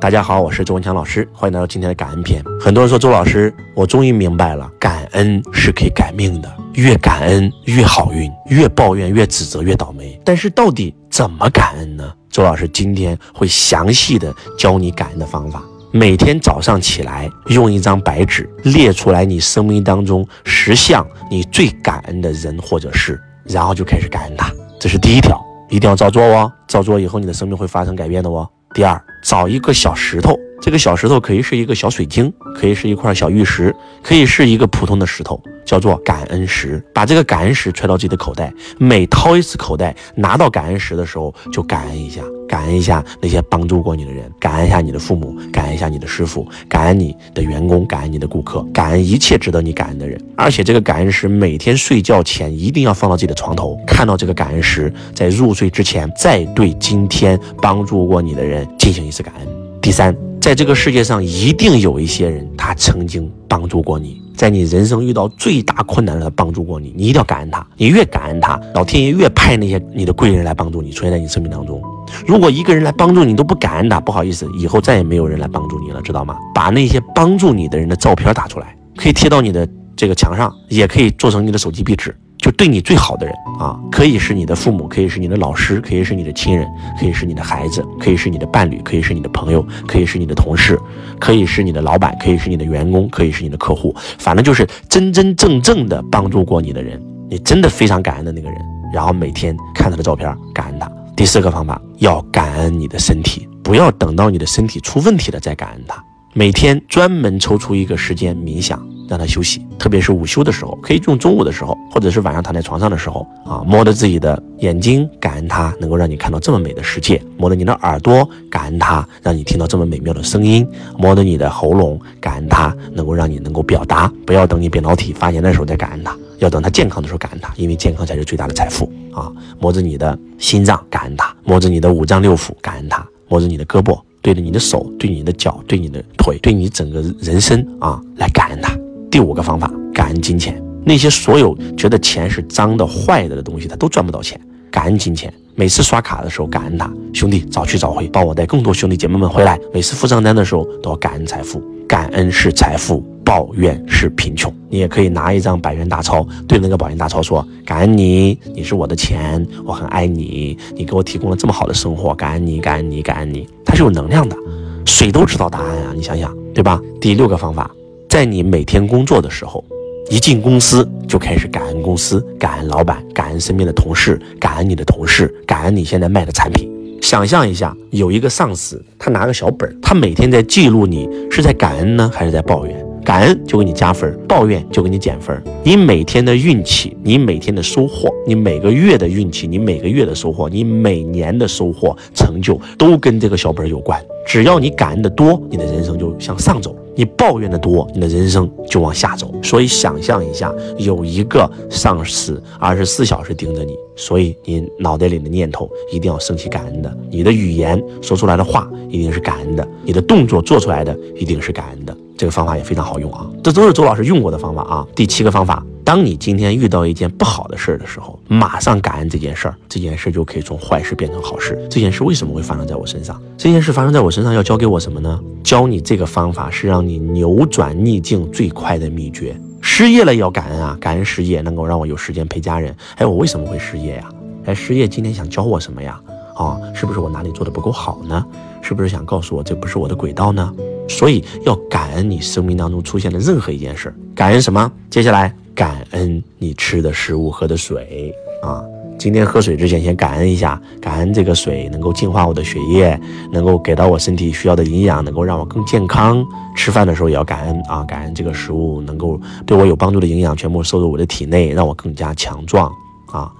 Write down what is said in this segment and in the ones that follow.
大家好，我是周文强老师，欢迎来到今天的感恩篇。很多人说周老师，我终于明白了，感恩是可以改命的，越感恩越好运，越抱怨越指责越倒霉。但是到底怎么感恩呢？周老师今天会详细的教你感恩的方法。每天早上起来，用一张白纸列出来你生命当中十项你最感恩的人或者事，然后就开始感恩他。这是第一条。一定要照做哦，照做以后你的生命会发生改变的哦。第二，找一个小石头，这个小石头可以是一个小水晶，可以是一块小玉石，可以是一个普通的石头。叫做感恩石，把这个感恩石揣到自己的口袋，每掏一次口袋，拿到感恩石的时候，就感恩一下，感恩一下那些帮助过你的人，感恩一下你的父母，感恩一下你的师傅，感恩你的员工，感恩你的顾客，感恩一切值得你感恩的人。而且这个感恩石每天睡觉前一定要放到自己的床头，看到这个感恩石，在入睡之前再对今天帮助过你的人进行一次感恩。第三，在这个世界上一定有一些人，他曾经帮助过你。在你人生遇到最大困难的他帮助过你，你一定要感恩他。你越感恩他，老天爷越派那些你的贵人来帮助你，出现在你生命当中。如果一个人来帮助你都不感恩他，不好意思，以后再也没有人来帮助你了，知道吗？把那些帮助你的人的照片打出来，可以贴到你的这个墙上，也可以做成你的手机壁纸。对你最好的人啊，可以是你的父母，可以是你的老师，可以是你的亲人，可以是你的孩子，可以是你的伴侣，可以是你的朋友，可以是你的同事，可以是你的老板，可以是你的员工，可以是你的客户，反正就是真真正正的帮助过你的人，你真的非常感恩的那个人，然后每天看他的照片，感恩他。第四个方法，要感恩你的身体，不要等到你的身体出问题了再感恩他，每天专门抽出一个时间冥想。让他休息，特别是午休的时候，可以用中午的时候，或者是晚上躺在床上的时候啊，摸着自己的眼睛，感恩他能够让你看到这么美的世界；摸着你的耳朵，感恩他让你听到这么美妙的声音；摸着你的喉咙，感恩他能够让你能够表达。不要等你扁桃体发炎的时候再感恩他，要等他健康的时候感恩他，因为健康才是最大的财富啊！摸着你的心脏，感恩他；摸着你的五脏六腑，感恩他；摸着你的胳膊，对着你的手，对你的脚，对你的腿，对你整个人生啊，来感恩他。第五个方法，感恩金钱。那些所有觉得钱是脏的、坏的的东西，他都赚不到钱。感恩金钱，每次刷卡的时候感恩他，兄弟早去早回，帮我带更多兄弟姐妹们回来。每次付账单的时候都要感恩财富，感恩是财富，抱怨是贫穷。你也可以拿一张百元大钞，对那个百元大钞说：感恩你，你是我的钱，我很爱你，你给我提供了这么好的生活，感恩你，感恩你，感恩你。它是有能量的，谁都知道答案啊，你想想，对吧？第六个方法。在你每天工作的时候，一进公司就开始感恩公司、感恩老板、感恩身边的同事、感恩你的同事、感恩你现在卖的产品。想象一下，有一个上司，他拿个小本儿，他每天在记录你是在感恩呢，还是在抱怨？感恩就给你加分，抱怨就给你减分。你每天的运气，你每天的收获，你每个月的运气，你每个月的收获，你每年的收获成就，都跟这个小本儿有关。只要你感恩的多，你的人生就向上走。你抱怨的多，你的人生就往下走。所以想象一下，有一个上司二十四小时盯着你，所以你脑袋里的念头一定要升起感恩的，你的语言说出来的话一定是感恩的，你的动作做出来的一定是感恩的。这个方法也非常好用啊，这都是周老师用过的方法啊。第七个方法，当你今天遇到一件不好的事儿的时候，马上感恩这件事儿，这件事就可以从坏事变成好事。这件事为什么会发生在我身上？这件事发生在我身上要教给我什么呢？教你这个方法是让你扭转逆境最快的秘诀。失业了也要感恩啊，感恩失业能够让我有时间陪家人。哎，我为什么会失业呀？哎，失业今天想教我什么呀？啊，是不是我哪里做的不够好呢？是不是想告诉我这不是我的轨道呢？所以要感恩你生命当中出现的任何一件事，感恩什么？接下来感恩你吃的食物、喝的水啊！今天喝水之前先感恩一下，感恩这个水能够净化我的血液，能够给到我身体需要的营养，能够让我更健康。吃饭的时候也要感恩啊，感恩这个食物能够对我有帮助的营养全部收入我的体内，让我更加强壮啊，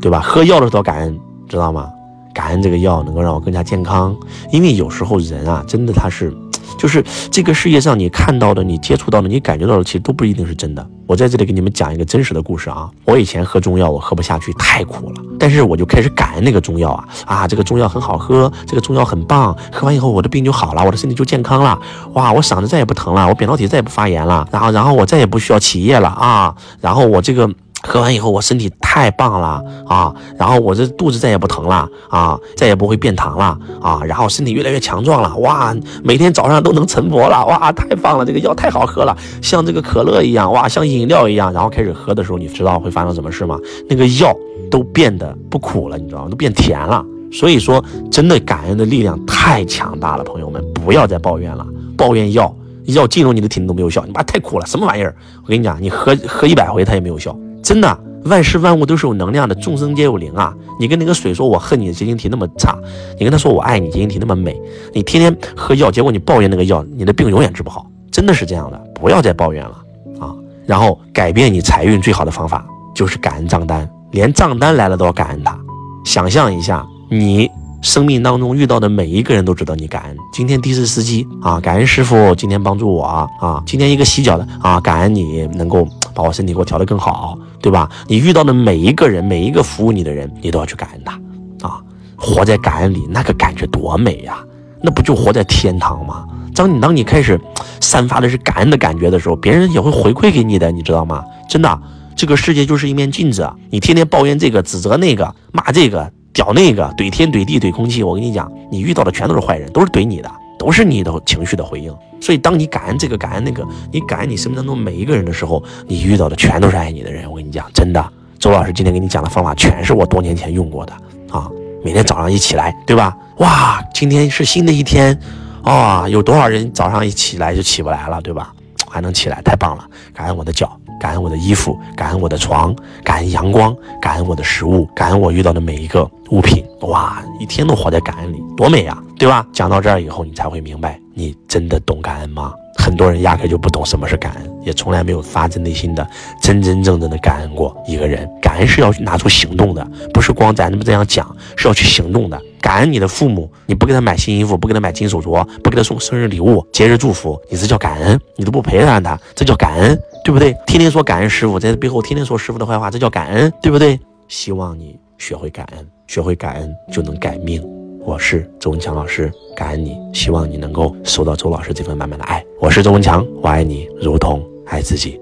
对吧？喝药的时候感恩，知道吗？感恩这个药能够让我更加健康，因为有时候人啊，真的他是。就是这个世界上你看到的、你接触到的、你感觉到的，其实都不一定是真的。我在这里给你们讲一个真实的故事啊。我以前喝中药，我喝不下去，太苦了。但是我就开始感恩那个中药啊啊，这个中药很好喝，这个中药很棒。喝完以后，我的病就好了，我的身体就健康了。哇，我嗓子再也不疼了，我扁桃体再也不发炎了。然后，然后我再也不需要起夜了啊。然后我这个喝完以后我身体太棒了啊，然后我这肚子再也不疼了啊，再也不会变糖了啊，然后身体越来越强壮了，哇，每天早上都能晨勃了，哇，太棒了，这个药太好喝了，像这个可乐一样，哇，像饮料一样，然后开始喝的时候，你知道会发生什么事吗？那个药都变得不苦了，你知道吗？都变甜了。所以说，真的感恩的力量太强大了，朋友们，不要再抱怨了，抱怨药药进入你的体内都没有效，你妈太苦了，什么玩意儿？我跟你讲，你喝喝一百回它也没有效。真的，万事万物都是有能量的，众生皆有灵啊！你跟那个水说，我恨你的结晶体那么差，你跟他说我爱你结晶体那么美，你天天喝药，结果你抱怨那个药，你的病永远治不好，真的是这样的，不要再抱怨了啊！然后改变你财运最好的方法就是感恩账单，连账单来了都要感恩他。想象一下，你。生命当中遇到的每一个人都值得你感恩。今天的士司机啊，感恩师傅今天帮助我啊。今天一个洗脚的啊，感恩你能够把我身体给我调得更好，对吧？你遇到的每一个人，每一个服务你的人，你都要去感恩他啊。活在感恩里，那个感觉多美呀！那不就活在天堂吗？当你当你开始散发的是感恩的感觉的时候，别人也会回馈给你的，你知道吗？真的，这个世界就是一面镜子，你天天抱怨这个，指责那个，骂这个。屌那个怼天怼地怼空气，我跟你讲，你遇到的全都是坏人，都是怼你的，都是你的情绪的回应。所以，当你感恩这个感恩那个，你感恩你生命当中每一个人的时候，你遇到的全都是爱你的人。我跟你讲，真的，周老师今天给你讲的方法全是我多年前用过的啊。每天早上一起来，对吧？哇，今天是新的一天，啊，有多少人早上一起来就起不来了，对吧？还能起来，太棒了！感恩我的脚。感恩我的衣服，感恩我的床，感恩阳光，感恩我的食物，感恩我遇到的每一个物品。哇，一天都活在感恩里，多美呀，对吧？讲到这儿以后，你才会明白，你真的懂感恩吗？很多人压根就不懂什么是感恩，也从来没有发自内心的、真真正正的感恩过一个人。感恩是要拿出行动的，不是光咱们这样讲，是要去行动的。感恩你的父母，你不给他买新衣服，不给他买金手镯，不给他送生日礼物、节日祝福，你这叫感恩。你都不陪伴他，这叫感恩。对不对？天天说感恩师傅，在背后天天说师傅的坏话，这叫感恩，对不对？希望你学会感恩，学会感恩就能改命。我是周文强老师，感恩你，希望你能够收到周老师这份满满的爱。我是周文强，我爱你如同爱自己。